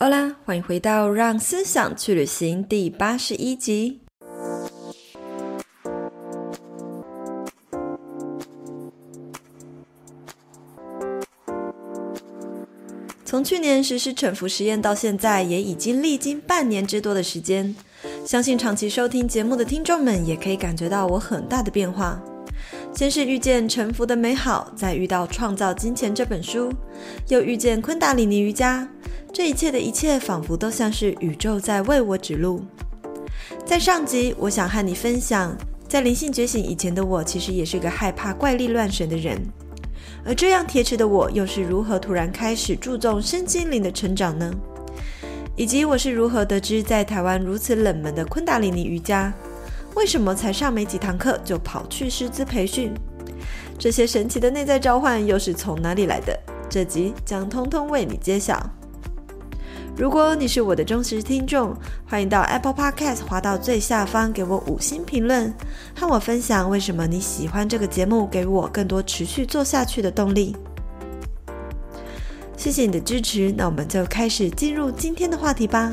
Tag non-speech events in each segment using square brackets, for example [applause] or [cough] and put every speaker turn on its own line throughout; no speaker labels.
好啦，欢迎回到《让思想去旅行》第八十一集。从去年实施沉浮实验到现在，也已经历经半年之多的时间。相信长期收听节目的听众们，也可以感觉到我很大的变化。先是遇见沉浮的美好，再遇到《创造金钱》这本书，又遇见昆达里尼瑜伽。这一切的一切，仿佛都像是宇宙在为我指路。在上集，我想和你分享，在灵性觉醒以前的我，其实也是个害怕怪力乱神的人。而这样铁齿的我，又是如何突然开始注重身心灵的成长呢？以及我是如何得知在台湾如此冷门的昆达里尼瑜伽，为什么才上没几堂课就跑去师资培训？这些神奇的内在召唤又是从哪里来的？这集将通通为你揭晓。如果你是我的忠实听众，欢迎到 Apple Podcast 滑到最下方，给我五星评论，和我分享为什么你喜欢这个节目，给我更多持续做下去的动力。谢谢你的支持，那我们就开始进入今天的话题吧。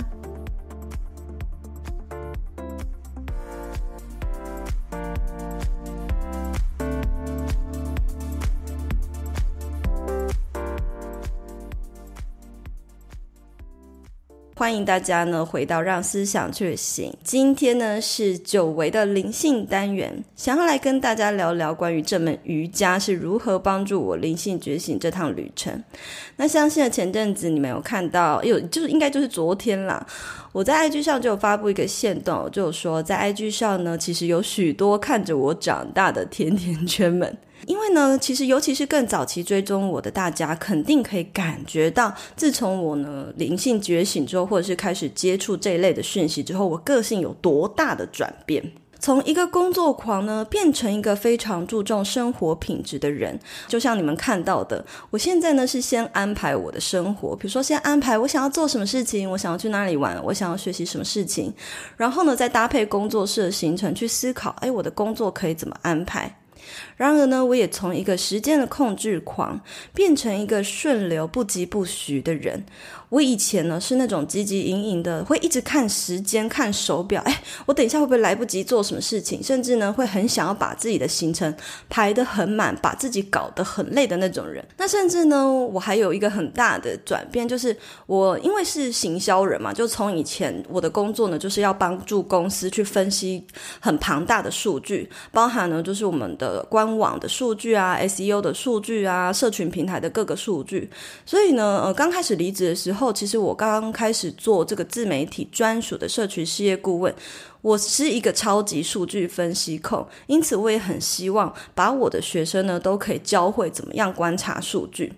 欢迎大家呢回到让思想去旅行。今天呢是久违的灵性单元，想要来跟大家聊聊关于这门瑜伽是如何帮助我灵性觉醒这趟旅程。那相信前阵子你们有看到，有就是应该就是昨天啦，我在 IG 上就有发布一个限动，就有说在 IG 上呢，其实有许多看着我长大的甜甜圈们。因为呢，其实尤其是更早期追踪我的大家，肯定可以感觉到，自从我呢灵性觉醒之后，或者是开始接触这一类的讯息之后，我个性有多大的转变。从一个工作狂呢，变成一个非常注重生活品质的人。就像你们看到的，我现在呢是先安排我的生活，比如说先安排我想要做什么事情，我想要去哪里玩，我想要学习什么事情，然后呢再搭配工作室的行程去思考，哎，我的工作可以怎么安排。然而呢，我也从一个时间的控制狂变成一个顺流不疾不徐的人。我以前呢是那种汲汲营营的，会一直看时间、看手表，哎，我等一下会不会来不及做什么事情？甚至呢会很想要把自己的行程排得很满，把自己搞得很累的那种人。那甚至呢，我还有一个很大的转变，就是我因为是行销人嘛，就从以前我的工作呢就是要帮助公司去分析很庞大的数据，包含呢就是我们的官网的数据啊、SEO 的数据啊、社群平台的各个数据。所以呢，呃，刚开始离职的时候。后，其实我刚刚开始做这个自媒体专属的社群事业顾问，我是一个超级数据分析控，因此我也很希望把我的学生呢都可以教会怎么样观察数据，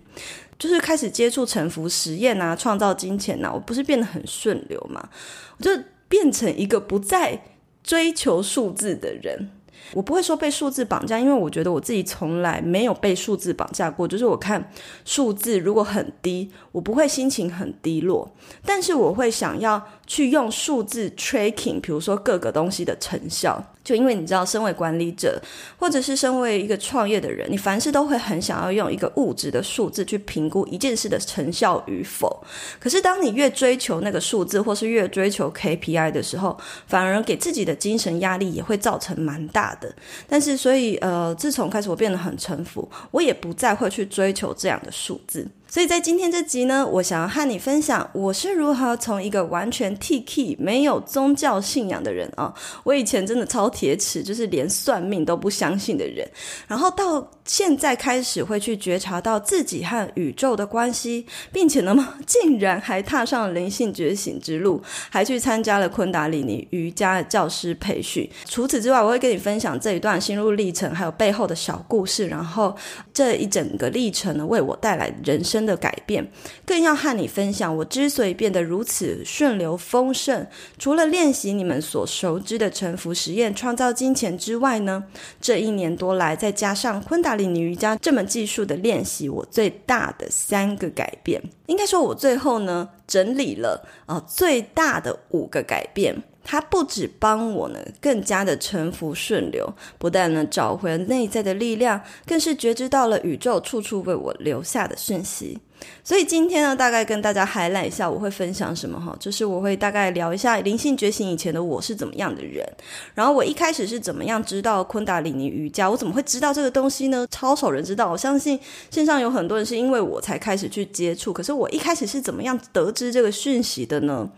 就是开始接触沉浮实验啊，创造金钱啊，我不是变得很顺流嘛，我就变成一个不再追求数字的人。我不会说被数字绑架，因为我觉得我自己从来没有被数字绑架过。就是我看数字如果很低，我不会心情很低落，但是我会想要去用数字 tracking，比如说各个东西的成效。就因为你知道，身为管理者，或者是身为一个创业的人，你凡事都会很想要用一个物质的数字去评估一件事的成效与否。可是，当你越追求那个数字，或是越追求 KPI 的时候，反而给自己的精神压力也会造成蛮大的。但是，所以呃，自从开始我变得很臣服，我也不再会去追求这样的数字。所以在今天这集呢，我想要和你分享我是如何从一个完全 T-K 没有宗教信仰的人啊，我以前真的超铁齿，就是连算命都不相信的人，然后到现在开始会去觉察到自己和宇宙的关系，并且呢，竟然还踏上了灵性觉醒之路，还去参加了昆达里尼瑜伽的教师培训。除此之外，我会跟你分享这一段心路历程，还有背后的小故事，然后这一整个历程呢，为我带来人生真的改变，更要和你分享我之所以变得如此顺流丰盛，除了练习你们所熟知的沉浮实验创造金钱之外呢，这一年多来再加上昆达里尼瑜伽这门技术的练习，我最大的三个改变，应该说我最后呢整理了啊、最大的五个改变。它不只帮我呢更加的沉浮顺流，不但呢找回内在的力量，更是觉知到了宇宙处处为我留下的讯息。所以今天呢，大概跟大家海览一下，我会分享什么哈，就是我会大概聊一下灵性觉醒以前的我是怎么样的人，然后我一开始是怎么样知道昆达里尼瑜伽，我怎么会知道这个东西呢？超少人知道，我相信线上有很多人是因为我才开始去接触，可是我一开始是怎么样得知这个讯息的呢？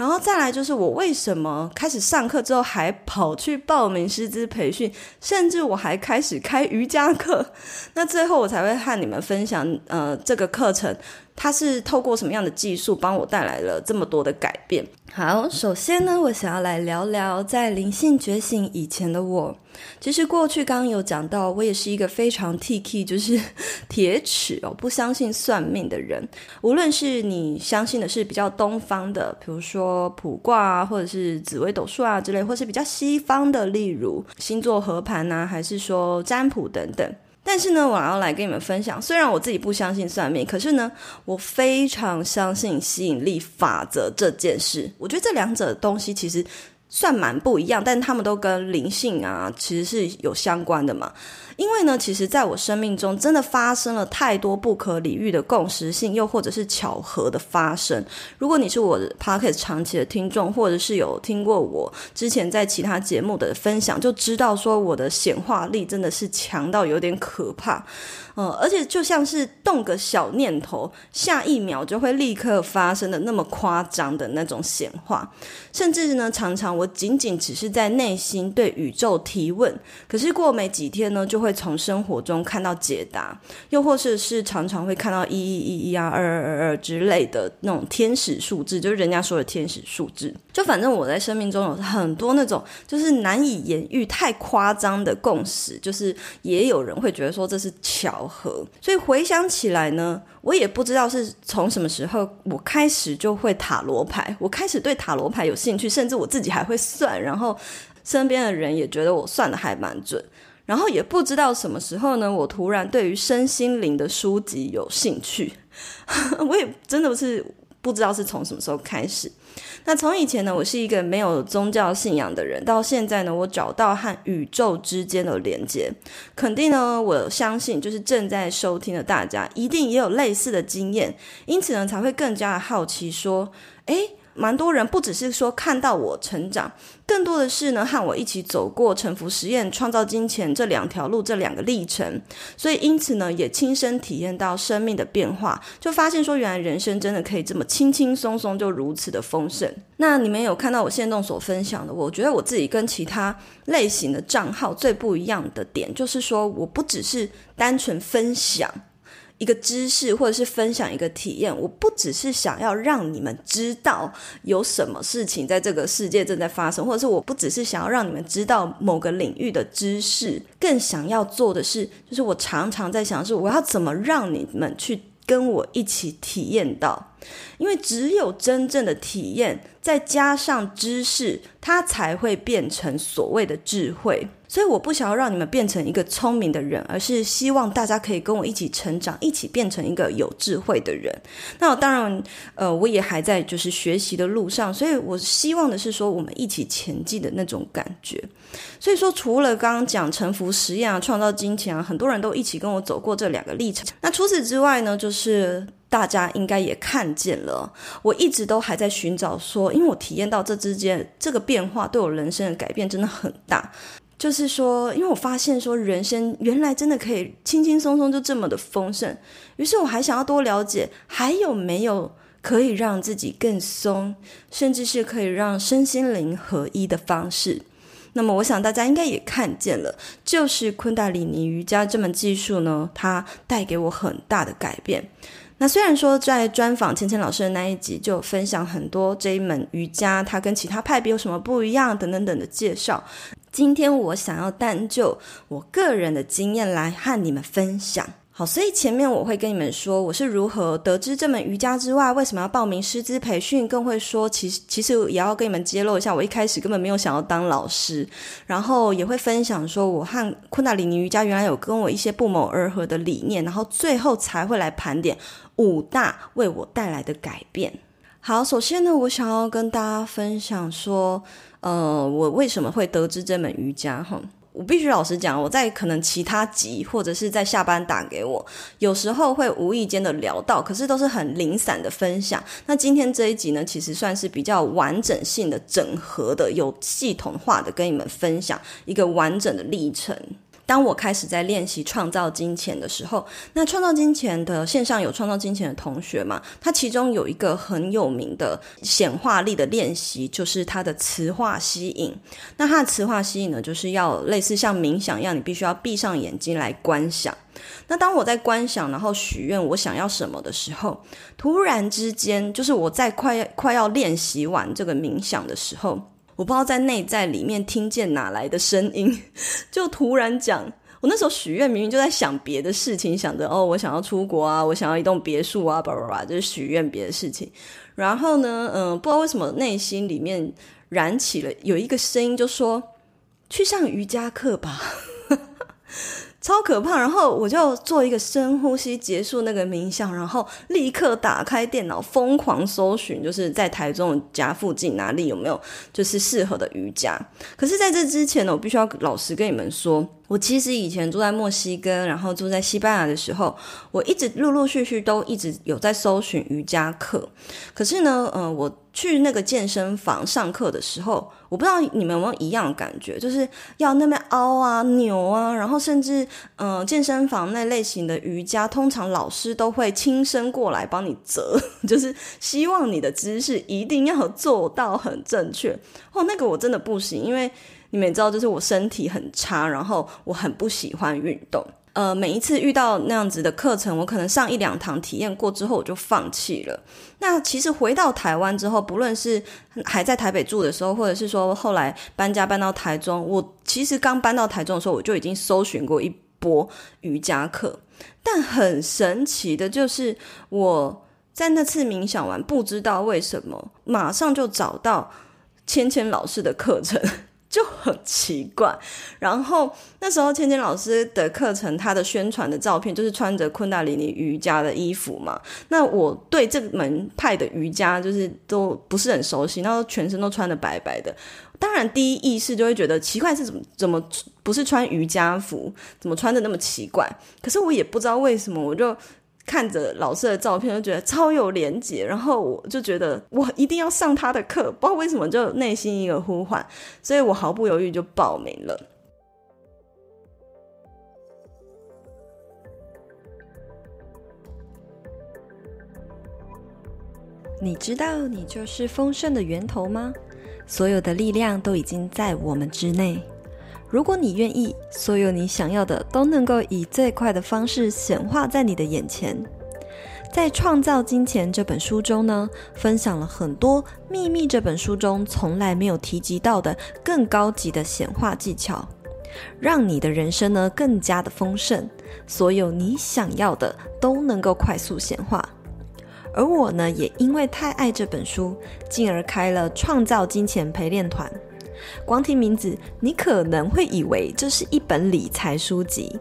然后再来就是我为什么开始上课之后还跑去报名师资培训，甚至我还开始开瑜伽课。[laughs] 那最后我才会和你们分享，呃，这个课程它是透过什么样的技术帮我带来了这么多的改变。好，首先呢，我想要来聊聊在灵性觉醒以前的我。其实过去刚有讲到，我也是一个非常 T-K，就是 [laughs] 铁齿哦，不相信算命的人。无论是你相信的是比较东方的，比如说卜卦啊，或者是紫微斗数啊之类，或是比较西方的，例如星座合盘啊，还是说占卜等等。但是呢，我要来跟你们分享，虽然我自己不相信算命，可是呢，我非常相信吸引力法则这件事。我觉得这两者的东西其实。算蛮不一样，但他们都跟灵性啊，其实是有相关的嘛。因为呢，其实在我生命中真的发生了太多不可理喻的共识性，又或者是巧合的发生。如果你是我的 Podcast 长期的听众，或者是有听过我之前在其他节目的分享，就知道说我的显化力真的是强到有点可怕。嗯，而且就像是动个小念头，下一秒就会立刻发生的那么夸张的那种显化，甚至呢，常常我仅仅只是在内心对宇宙提问，可是过没几天呢，就会。会从生活中看到解答，又或是，是常常会看到一一一一啊、二二二二之类的那种天使数字，就是人家说的天使数字。就反正我在生命中有很多那种就是难以言喻、太夸张的共识，就是也有人会觉得说这是巧合。所以回想起来呢，我也不知道是从什么时候我开始就会塔罗牌，我开始对塔罗牌有兴趣，甚至我自己还会算，然后身边的人也觉得我算得还蛮准。然后也不知道什么时候呢，我突然对于身心灵的书籍有兴趣，[laughs] 我也真的不是不知道是从什么时候开始。那从以前呢，我是一个没有宗教信仰的人，到现在呢，我找到和宇宙之间的连接，肯定呢，我相信就是正在收听的大家一定也有类似的经验，因此呢，才会更加的好奇说，诶。蛮多人不只是说看到我成长，更多的是呢，和我一起走过沉浮实验、创造金钱这两条路，这两个历程。所以因此呢，也亲身体验到生命的变化，就发现说，原来人生真的可以这么轻轻松松，就如此的丰盛。那你们有看到我现动所分享的？我觉得我自己跟其他类型的账号最不一样的点，就是说，我不只是单纯分享。一个知识，或者是分享一个体验，我不只是想要让你们知道有什么事情在这个世界正在发生，或者是我不只是想要让你们知道某个领域的知识，更想要做的是，就是我常常在想，是我要怎么让你们去跟我一起体验到，因为只有真正的体验，再加上知识，它才会变成所谓的智慧。所以我不想要让你们变成一个聪明的人，而是希望大家可以跟我一起成长，一起变成一个有智慧的人。那当然，呃，我也还在就是学习的路上，所以我希望的是说我们一起前进的那种感觉。所以说，除了刚刚讲沉浮实验啊、创造金钱啊，很多人都一起跟我走过这两个历程。那除此之外呢，就是大家应该也看见了，我一直都还在寻找说，因为我体验到这之间这个变化对我人生的改变真的很大。就是说，因为我发现说，人生原来真的可以轻轻松松就这么的丰盛，于是我还想要多了解，还有没有可以让自己更松，甚至是可以让身心灵合一的方式。那么，我想大家应该也看见了，就是昆达里尼瑜伽这门技术呢，它带给我很大的改变。那虽然说在专访芊芊老师的那一集就分享很多这一门瑜伽，它跟其他派别有什么不一样等等等的介绍。今天我想要单就我个人的经验来和你们分享。好，所以前面我会跟你们说我是如何得知这门瑜伽之外，为什么要报名师资培训，更会说其实其实也要跟你们揭露一下，我一开始根本没有想要当老师，然后也会分享说我和昆达里尼瑜伽原来有跟我一些不谋而合的理念，然后最后才会来盘点五大为我带来的改变。好，首先呢，我想要跟大家分享说，呃，我为什么会得知这门瑜伽哈。我必须老实讲，我在可能其他集或者是在下班打给我，有时候会无意间的聊到，可是都是很零散的分享。那今天这一集呢，其实算是比较完整性的整合的，有系统化的跟你们分享一个完整的历程。当我开始在练习创造金钱的时候，那创造金钱的线上有创造金钱的同学嘛？他其中有一个很有名的显化力的练习，就是他的磁化吸引。那他的磁化吸引呢，就是要类似像冥想一样，你必须要闭上眼睛来观想。那当我在观想，然后许愿我想要什么的时候，突然之间，就是我在快快要练习完这个冥想的时候。我不知道在内在里面听见哪来的声音，就突然讲，我那时候许愿明明就在想别的事情，想着哦，我想要出国啊，我想要一栋别墅啊，叭叭叭，就是许愿别的事情。然后呢，嗯，不知道为什么内心里面燃起了有一个声音，就说去上瑜伽课吧。超可怕！然后我就做一个深呼吸，结束那个冥想，然后立刻打开电脑，疯狂搜寻，就是在台中家附近哪里有没有就是适合的瑜伽。可是在这之前呢，我必须要老实跟你们说。我其实以前住在墨西哥，然后住在西班牙的时候，我一直陆陆续续都一直有在搜寻瑜伽课。可是呢，呃，我去那个健身房上课的时候，我不知道你们有没有一样的感觉，就是要那边凹啊、扭啊，然后甚至，呃，健身房那类型的瑜伽，通常老师都会亲身过来帮你折，[laughs] 就是希望你的姿势一定要做到很正确。哦，那个我真的不行，因为。你们也知道，就是我身体很差，然后我很不喜欢运动。呃，每一次遇到那样子的课程，我可能上一两堂体验过之后，我就放弃了。那其实回到台湾之后，不论是还在台北住的时候，或者是说后来搬家搬到台中，我其实刚搬到台中的时候，我就已经搜寻过一波瑜伽课。但很神奇的就是，我在那次冥想完，不知道为什么，马上就找到芊芊老师的课程。就很奇怪，然后那时候芊芊老师的课程，他的宣传的照片就是穿着昆达里尼瑜伽的衣服嘛。那我对这门派的瑜伽就是都不是很熟悉，然后全身都穿得白白的。当然第一意识就会觉得奇怪，是怎么怎么不是穿瑜伽服，怎么穿的那么奇怪？可是我也不知道为什么，我就。看着老师的照片，就觉得超有连结，然后我就觉得我一定要上他的课，不知道为什么就内心一个呼唤，所以我毫不犹豫就报名了。你知道你就是丰盛的源头吗？所有的力量都已经在我们之内。如果你愿意，所有你想要的都能够以最快的方式显化在你的眼前。在《创造金钱》这本书中呢，分享了很多《秘密》这本书中从来没有提及到的更高级的显化技巧，让你的人生呢更加的丰盛，所有你想要的都能够快速显化。而我呢，也因为太爱这本书，进而开了《创造金钱陪练团》。光听名字，你可能会以为这是一本理财书籍，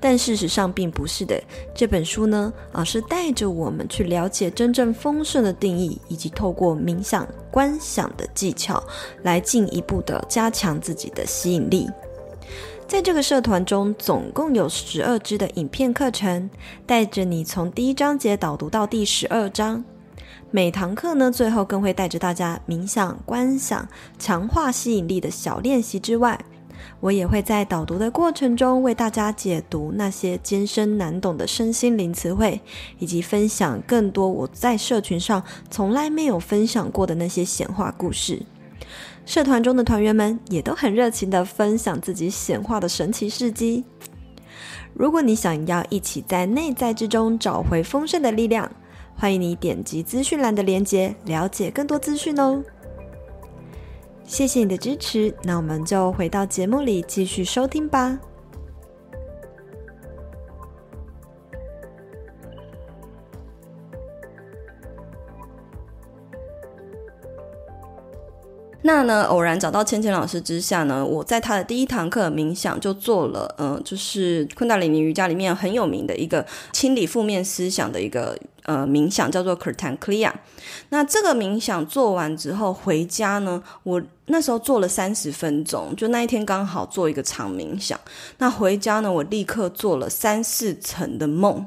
但事实上并不是的。这本书呢，而是带着我们去了解真正丰盛的定义，以及透过冥想、观想的技巧，来进一步的加强自己的吸引力。在这个社团中，总共有十二支的影片课程，带着你从第一章节导读到第十二章。每堂课呢，最后更会带着大家冥想、观想、强化吸引力的小练习之外，我也会在导读的过程中为大家解读那些艰深难懂的身心灵词汇，以及分享更多我在社群上从来没有分享过的那些显化故事。社团中的团员们也都很热情地分享自己显化的神奇事迹。如果你想要一起在内在之中找回丰盛的力量，欢迎你点击资讯栏的链接，了解更多资讯哦。谢谢你的支持，那我们就回到节目里继续收听吧。那呢，偶然找到芊芊老师之下呢，我在他的第一堂课冥想就做了，嗯、就是昆达里尼瑜伽里面很有名的一个清理负面思想的一个。呃冥想，叫做 Kirtan Kriya。那这个冥想做完之后回家呢，我那时候做了三十分钟，就那一天刚好做一个长冥想。那回家呢，我立刻做了三四层的梦。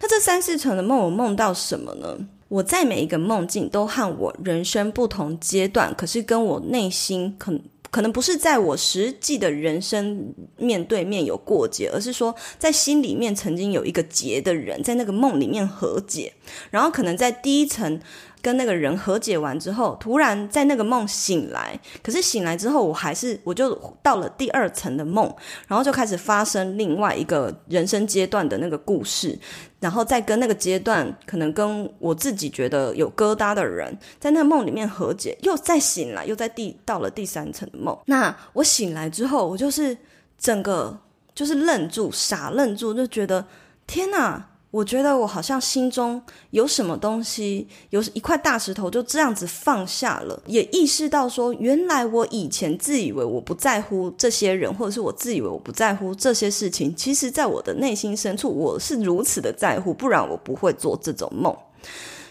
那这三四层的梦，我梦到什么呢？我在每一个梦境都和我人生不同阶段，可是跟我内心可。可能不是在我实际的人生面对面有过节，而是说在心里面曾经有一个结的人，在那个梦里面和解，然后可能在第一层。跟那个人和解完之后，突然在那个梦醒来，可是醒来之后，我还是我就到了第二层的梦，然后就开始发生另外一个人生阶段的那个故事，然后再跟那个阶段可能跟我自己觉得有疙瘩的人，在那个梦里面和解，又再醒来，又在第到了第三层的梦。那我醒来之后，我就是整个就是愣住，傻愣住，就觉得天哪！我觉得我好像心中有什么东西，有一块大石头就这样子放下了，也意识到说，原来我以前自以为我不在乎这些人，或者是我自以为我不在乎这些事情，其实在我的内心深处，我是如此的在乎，不然我不会做这种梦。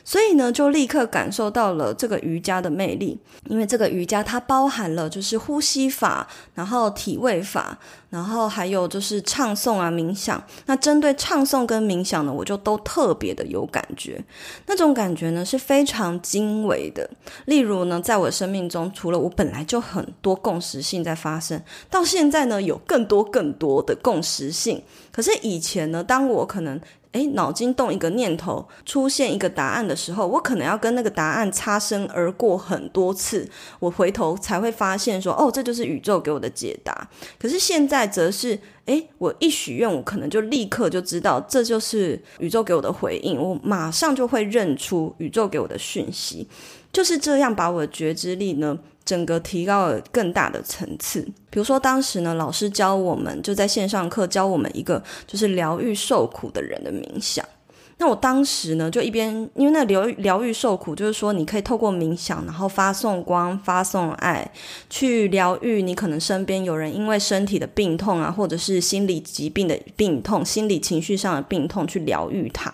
所以呢，就立刻感受到了这个瑜伽的魅力，因为这个瑜伽它包含了就是呼吸法，然后体位法，然后还有就是唱诵啊、冥想。那针对唱诵跟冥想呢，我就都特别的有感觉，那种感觉呢是非常精微的。例如呢，在我生命中，除了我本来就很多共识性在发生，到现在呢有更多更多的共识性。可是以前呢，当我可能诶，脑筋动一个念头，出现一个答案的时候，我可能要跟那个答案擦身而过很多次，我回头才会发现说，哦，这就是宇宙给我的解答。可是现在则是，诶，我一许愿，我可能就立刻就知道这就是宇宙给我的回应，我马上就会认出宇宙给我的讯息，就是这样把我的觉知力呢。整个提高了更大的层次。比如说，当时呢，老师教我们就在线上课教我们一个就是疗愈受苦的人的冥想。那我当时呢，就一边因为那疗疗愈受苦，就是说你可以透过冥想，然后发送光、发送爱，去疗愈你可能身边有人因为身体的病痛啊，或者是心理疾病的病痛、心理情绪上的病痛，去疗愈他。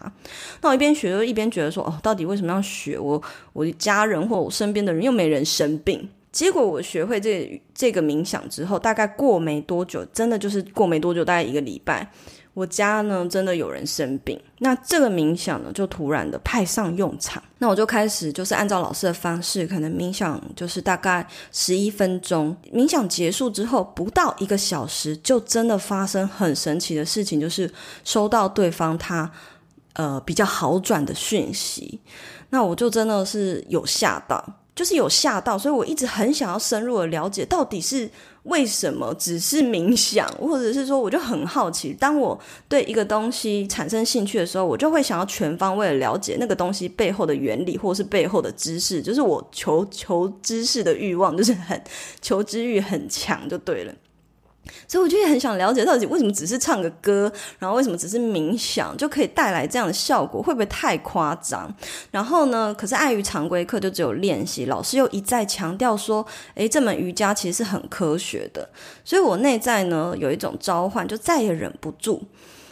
那我一边学，就一边觉得说，哦，到底为什么要学？我我家人或我身边的人又没人生病。结果我学会这、这个冥想之后，大概过没多久，真的就是过没多久，大概一个礼拜，我家呢真的有人生病。那这个冥想呢，就突然的派上用场。那我就开始就是按照老师的方式，可能冥想就是大概十一分钟。冥想结束之后，不到一个小时，就真的发生很神奇的事情，就是收到对方他呃比较好转的讯息。那我就真的是有吓到。就是有吓到，所以我一直很想要深入的了解，到底是为什么只是冥想，或者是说，我就很好奇，当我对一个东西产生兴趣的时候，我就会想要全方位的了解那个东西背后的原理，或是背后的知识，就是我求求知识的欲望，就是很求知欲很强，就对了。所以我就也很想了解，到底为什么只是唱个歌，然后为什么只是冥想就可以带来这样的效果，会不会太夸张？然后呢，可是碍于常规课就只有练习，老师又一再强调说，诶，这门瑜伽其实是很科学的。所以我内在呢有一种召唤，就再也忍不住。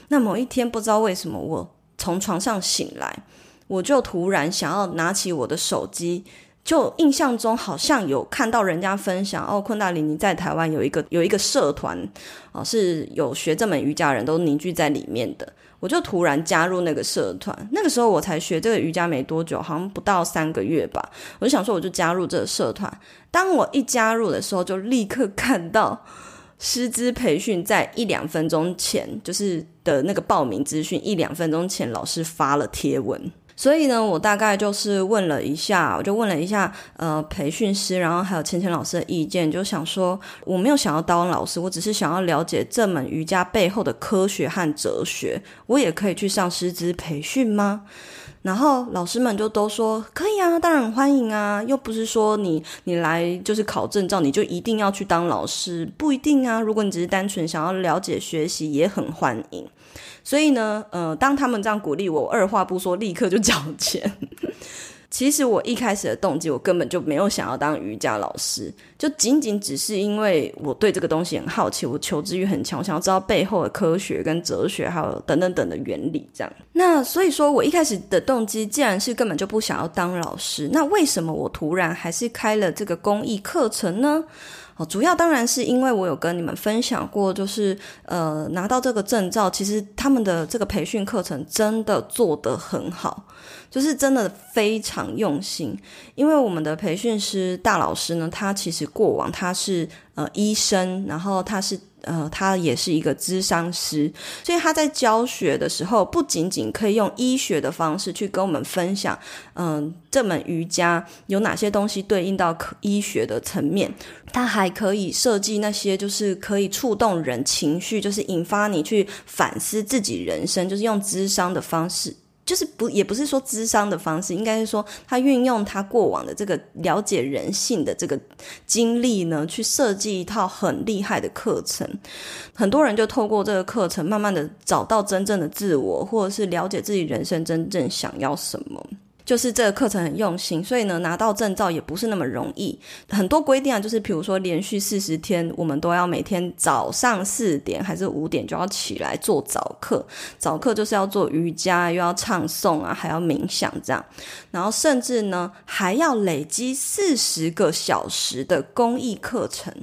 那某一天不知道为什么，我从床上醒来，我就突然想要拿起我的手机。就印象中好像有看到人家分享哦，昆达里尼在台湾有一个有一个社团哦，是有学这门瑜伽人都凝聚在里面的。我就突然加入那个社团，那个时候我才学这个瑜伽没多久，好像不到三个月吧。我就想说，我就加入这个社团。当我一加入的时候，就立刻看到师资培训在一两分钟前，就是的那个报名资讯，一两分钟前老师发了贴文。所以呢，我大概就是问了一下，我就问了一下，呃，培训师，然后还有芊芊老师的意见，就想说，我没有想要当老师，我只是想要了解这门瑜伽背后的科学和哲学，我也可以去上师资培训吗？然后老师们就都说可以啊，当然欢迎啊，又不是说你你来就是考证照，你就一定要去当老师，不一定啊。如果你只是单纯想要了解学习，也很欢迎。所以呢，呃，当他们这样鼓励我，二话不说，立刻就缴钱。其实我一开始的动机，我根本就没有想要当瑜伽老师，就仅仅只是因为我对这个东西很好奇，我求知欲很强，想要知道背后的科学跟哲学，还有等等等的原理。这样，那所以说我一开始的动机，既然是根本就不想要当老师，那为什么我突然还是开了这个公益课程呢？哦，主要当然是因为我有跟你们分享过，就是呃拿到这个证照，其实他们的这个培训课程真的做得很好，就是真的非常用心。因为我们的培训师大老师呢，他其实过往他是呃医生，然后他是。呃，他也是一个咨商师，所以他在教学的时候，不仅仅可以用医学的方式去跟我们分享，嗯、这门瑜伽有哪些东西对应到可医学的层面，他还可以设计那些就是可以触动人情绪，就是引发你去反思自己人生，就是用咨商的方式。就是不，也不是说智商的方式，应该是说他运用他过往的这个了解人性的这个经历呢，去设计一套很厉害的课程。很多人就透过这个课程，慢慢的找到真正的自我，或者是了解自己人生真正想要什么。就是这个课程很用心，所以呢，拿到证照也不是那么容易。很多规定啊，就是比如说连续四十天，我们都要每天早上四点还是五点就要起来做早课。早课就是要做瑜伽，又要唱诵啊，还要冥想这样。然后甚至呢，还要累积四十个小时的公益课程。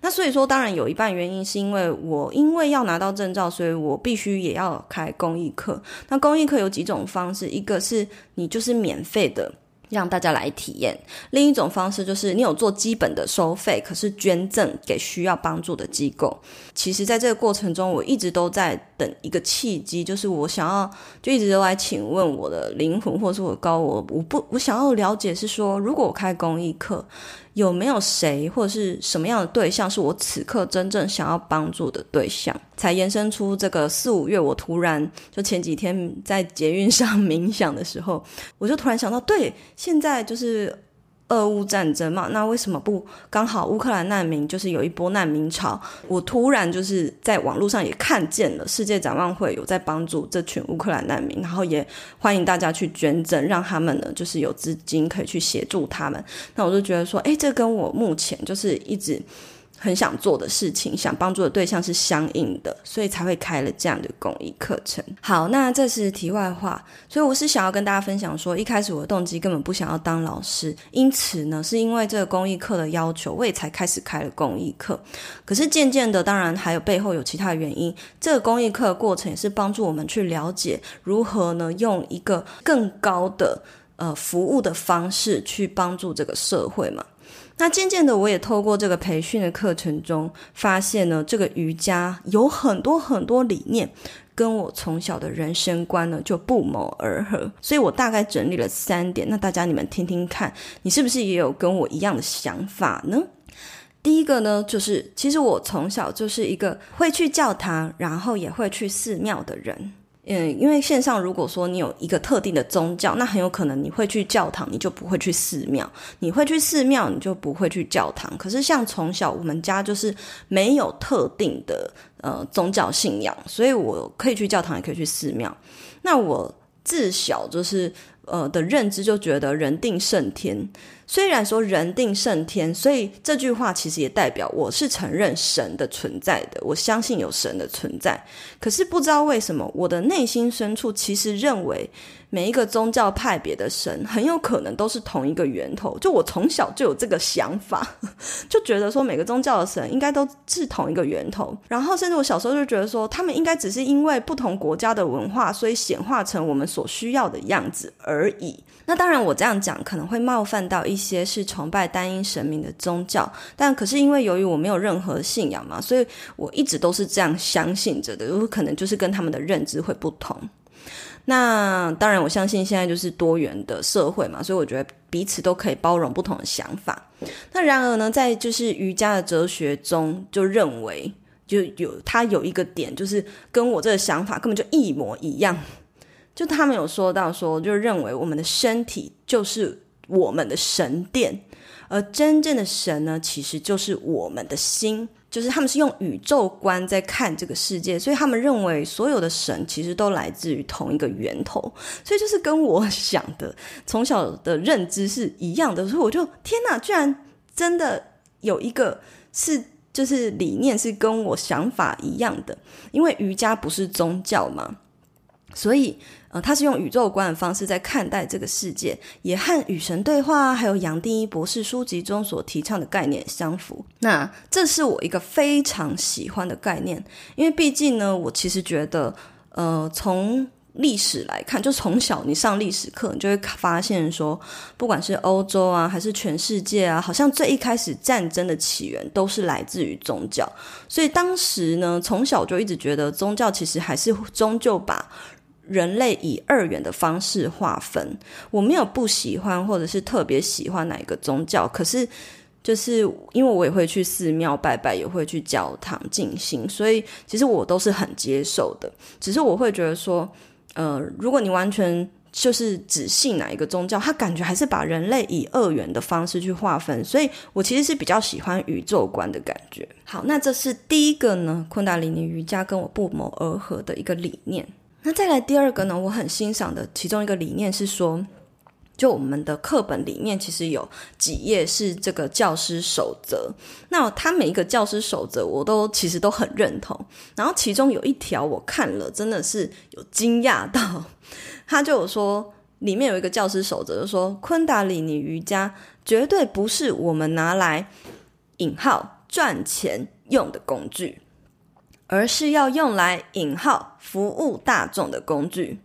那所以说，当然有一半原因是因为我因为要拿到证照，所以我必须也要开公益课。那公益课有几种方式，一个是你就是免费的。让大家来体验。另一种方式就是你有做基本的收费，可是捐赠给需要帮助的机构。其实，在这个过程中，我一直都在等一个契机，就是我想要就一直都来请问我的灵魂，或是我高我，我不我想要了解是说，如果我开公益课，有没有谁或者是什么样的对象是我此刻真正想要帮助的对象，[laughs] 才延伸出这个四五月。我突然就前几天在捷运上冥想的时候，我就突然想到，对，现在就是。俄乌战争嘛，那为什么不刚好乌克兰难民就是有一波难民潮？我突然就是在网络上也看见了世界展望会有在帮助这群乌克兰难民，然后也欢迎大家去捐赠，让他们呢就是有资金可以去协助他们。那我就觉得说，诶，这跟我目前就是一直。很想做的事情，想帮助的对象是相应的，所以才会开了这样的公益课程。好，那这是题外话，所以我是想要跟大家分享说，一开始我的动机根本不想要当老师，因此呢，是因为这个公益课的要求，我也才开始开了公益课。可是渐渐的，当然还有背后有其他原因，这个公益课的过程也是帮助我们去了解如何呢，用一个更高的呃服务的方式去帮助这个社会嘛。那渐渐的，我也透过这个培训的课程中，发现呢，这个瑜伽有很多很多理念，跟我从小的人生观呢就不谋而合。所以我大概整理了三点，那大家你们听听看，你是不是也有跟我一样的想法呢？第一个呢，就是其实我从小就是一个会去教堂，然后也会去寺庙的人。嗯，因为线上如果说你有一个特定的宗教，那很有可能你会去教堂，你就不会去寺庙；你会去寺庙，你就不会去教堂。可是像从小我们家就是没有特定的呃宗教信仰，所以我可以去教堂，也可以去寺庙。那我自小就是呃的认知就觉得人定胜天。虽然说人定胜天，所以这句话其实也代表我是承认神的存在的，我相信有神的存在。可是不知道为什么，我的内心深处其实认为每一个宗教派别的神很有可能都是同一个源头。就我从小就有这个想法，[laughs] 就觉得说每个宗教的神应该都是同一个源头。然后甚至我小时候就觉得说，他们应该只是因为不同国家的文化，所以显化成我们所需要的样子而已。那当然，我这样讲可能会冒犯到一一些是崇拜单一神明的宗教，但可是因为由于我没有任何信仰嘛，所以我一直都是这样相信着的。有可能就是跟他们的认知会不同。那当然，我相信现在就是多元的社会嘛，所以我觉得彼此都可以包容不同的想法。那然而呢，在就是瑜伽的哲学中，就认为就有他有一个点，就是跟我这个想法根本就一模一样。就他们有说到说，就认为我们的身体就是我们的神殿，而真正的神呢，其实就是我们的心。就是他们是用宇宙观在看这个世界，所以他们认为所有的神其实都来自于同一个源头，所以就是跟我想的从小的认知是一样的。所以我就天哪，居然真的有一个是就是理念是跟我想法一样的，因为瑜伽不是宗教嘛，所以。呃，他是用宇宙观的方式在看待这个世界，也和与神对话，还有杨定一博士书籍中所提倡的概念相符。那这是我一个非常喜欢的概念，因为毕竟呢，我其实觉得，呃，从历史来看，就从小你上历史课，你就会发现说，不管是欧洲啊，还是全世界啊，好像最一开始战争的起源都是来自于宗教。所以当时呢，从小就一直觉得宗教其实还是终究把。人类以二元的方式划分，我没有不喜欢或者是特别喜欢哪一个宗教，可是就是因为我也会去寺庙拜拜，也会去教堂静心，所以其实我都是很接受的。只是我会觉得说，呃，如果你完全就是只信哪一个宗教，他感觉还是把人类以二元的方式去划分，所以我其实是比较喜欢宇宙观的感觉。好，那这是第一个呢，昆达里尼瑜伽跟我不谋而合的一个理念。那再来第二个呢，我很欣赏的其中一个理念是说，就我们的课本里面其实有几页是这个教师守则。那他每一个教师守则，我都其实都很认同。然后其中有一条我看了，真的是有惊讶到。他就有说，里面有一个教师守则，就说昆达里尼瑜伽绝对不是我们拿来引号赚钱用的工具。而是要用来引号服务大众的工具，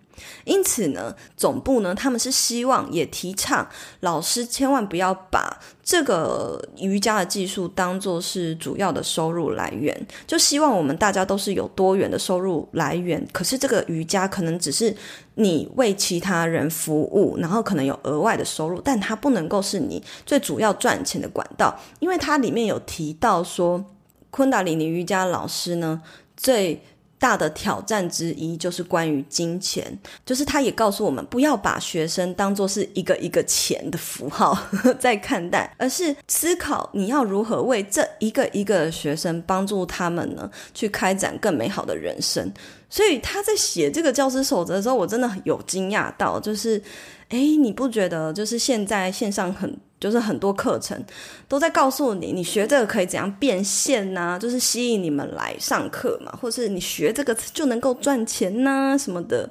因此呢，总部呢，他们是希望也提倡老师千万不要把这个瑜伽的技术当作是主要的收入来源，就希望我们大家都是有多元的收入来源。可是这个瑜伽可能只是你为其他人服务，然后可能有额外的收入，但它不能够是你最主要赚钱的管道，因为它里面有提到说。昆达里尼瑜伽老师呢，最大的挑战之一就是关于金钱，就是他也告诉我们，不要把学生当做是一个一个钱的符号 [laughs] 在看待，而是思考你要如何为这一个一个学生帮助他们呢，去开展更美好的人生。所以他在写这个教师守则的时候，我真的有惊讶到，就是，哎，你不觉得就是现在线上很。就是很多课程都在告诉你，你学这个可以怎样变现呐、就是吸引你们来上课嘛，或是你学这个就能够赚钱呐、什么的。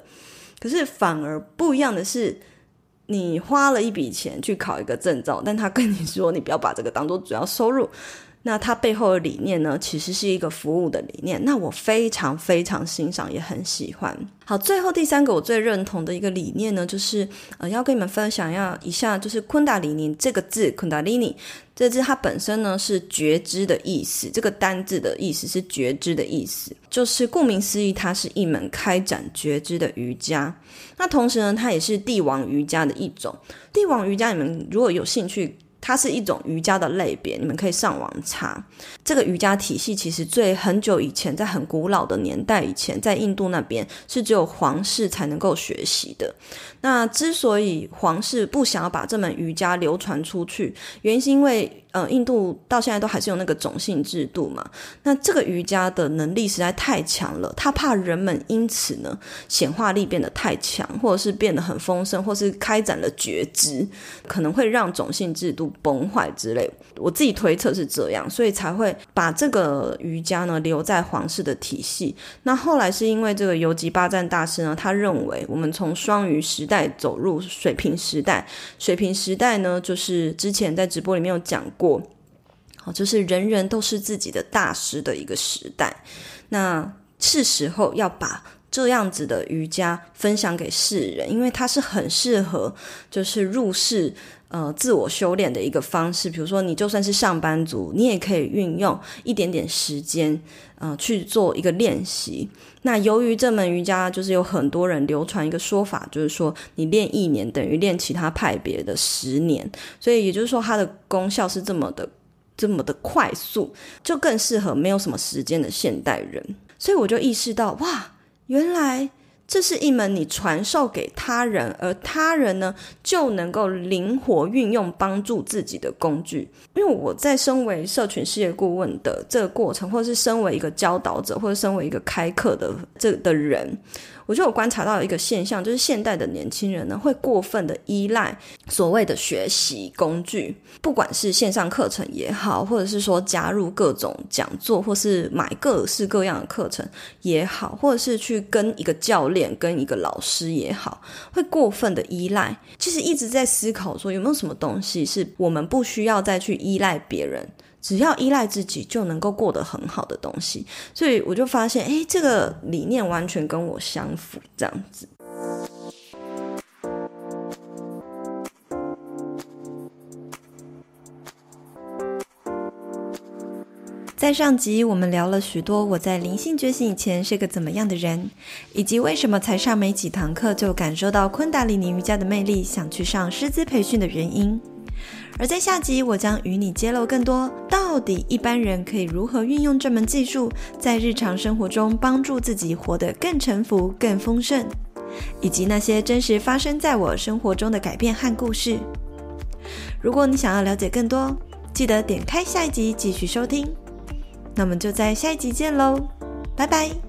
可是反而不一样的是，你花了一笔钱去考一个证照，但他跟你说，你不要把这个当做主要收入。那它背后的理念呢，其实是一个服务的理念。那我非常非常欣赏，也很喜欢。好，最后第三个我最认同的一个理念呢，就是呃，要跟你们分享要一下，就是昆达里尼这个字，昆达里尼这字它本身呢是觉知的意思，这个单字的意思是觉知的意思，就是顾名思义，它是一门开展觉知的瑜伽。那同时呢，它也是帝王瑜伽的一种。帝王瑜伽，你们如果有兴趣。它是一种瑜伽的类别，你们可以上网查。这个瑜伽体系其实最很久以前，在很古老的年代以前，在印度那边是只有皇室才能够学习的。那之所以皇室不想要把这门瑜伽流传出去，原因是因为。呃，印度到现在都还是有那个种姓制度嘛。那这个瑜伽的能力实在太强了，他怕人们因此呢显化力变得太强，或者是变得很丰盛，或是开展了觉知，可能会让种姓制度崩坏之类。我自己推测是这样，所以才会把这个瑜伽呢留在皇室的体系。那后来是因为这个游吉巴赞大师呢，他认为我们从双鱼时代走入水平时代，水平时代呢就是之前在直播里面有讲过。过，好，就是人人都是自己的大师的一个时代，那是时候要把这样子的瑜伽分享给世人，因为它是很适合，就是入世呃自我修炼的一个方式。比如说，你就算是上班族，你也可以运用一点点时间，呃，去做一个练习。那由于这门瑜伽就是有很多人流传一个说法，就是说你练一年等于练其他派别的十年，所以也就是说它的功效是这么的这么的快速，就更适合没有什么时间的现代人。所以我就意识到，哇，原来这是一门你传授给他人，而他人呢就能够灵活运用帮助自己的工具。因为我在身为社群事业顾问的这个过程，或是身为一个教导者，或者身为一个开课的这的人。我就有观察到一个现象，就是现代的年轻人呢，会过分的依赖所谓的学习工具，不管是线上课程也好，或者是说加入各种讲座，或是买各式各样的课程也好，或者是去跟一个教练、跟一个老师也好，会过分的依赖。其实一直在思考说，有没有什么东西是我们不需要再去依赖别人。只要依赖自己就能够过得很好的东西，所以我就发现，诶，这个理念完全跟我相符，这样子。在上集我们聊了许多我在灵性觉醒以前是个怎么样的人，以及为什么才上没几堂课就感受到昆达里尼瑜伽的魅力，想去上师资培训的原因。而在下集，我将与你揭露更多，到底一般人可以如何运用这门技术，在日常生活中帮助自己活得更沉浮、更丰盛，以及那些真实发生在我生活中的改变和故事。如果你想要了解更多，记得点开下一集继续收听。那我们就在下一集见喽，拜拜。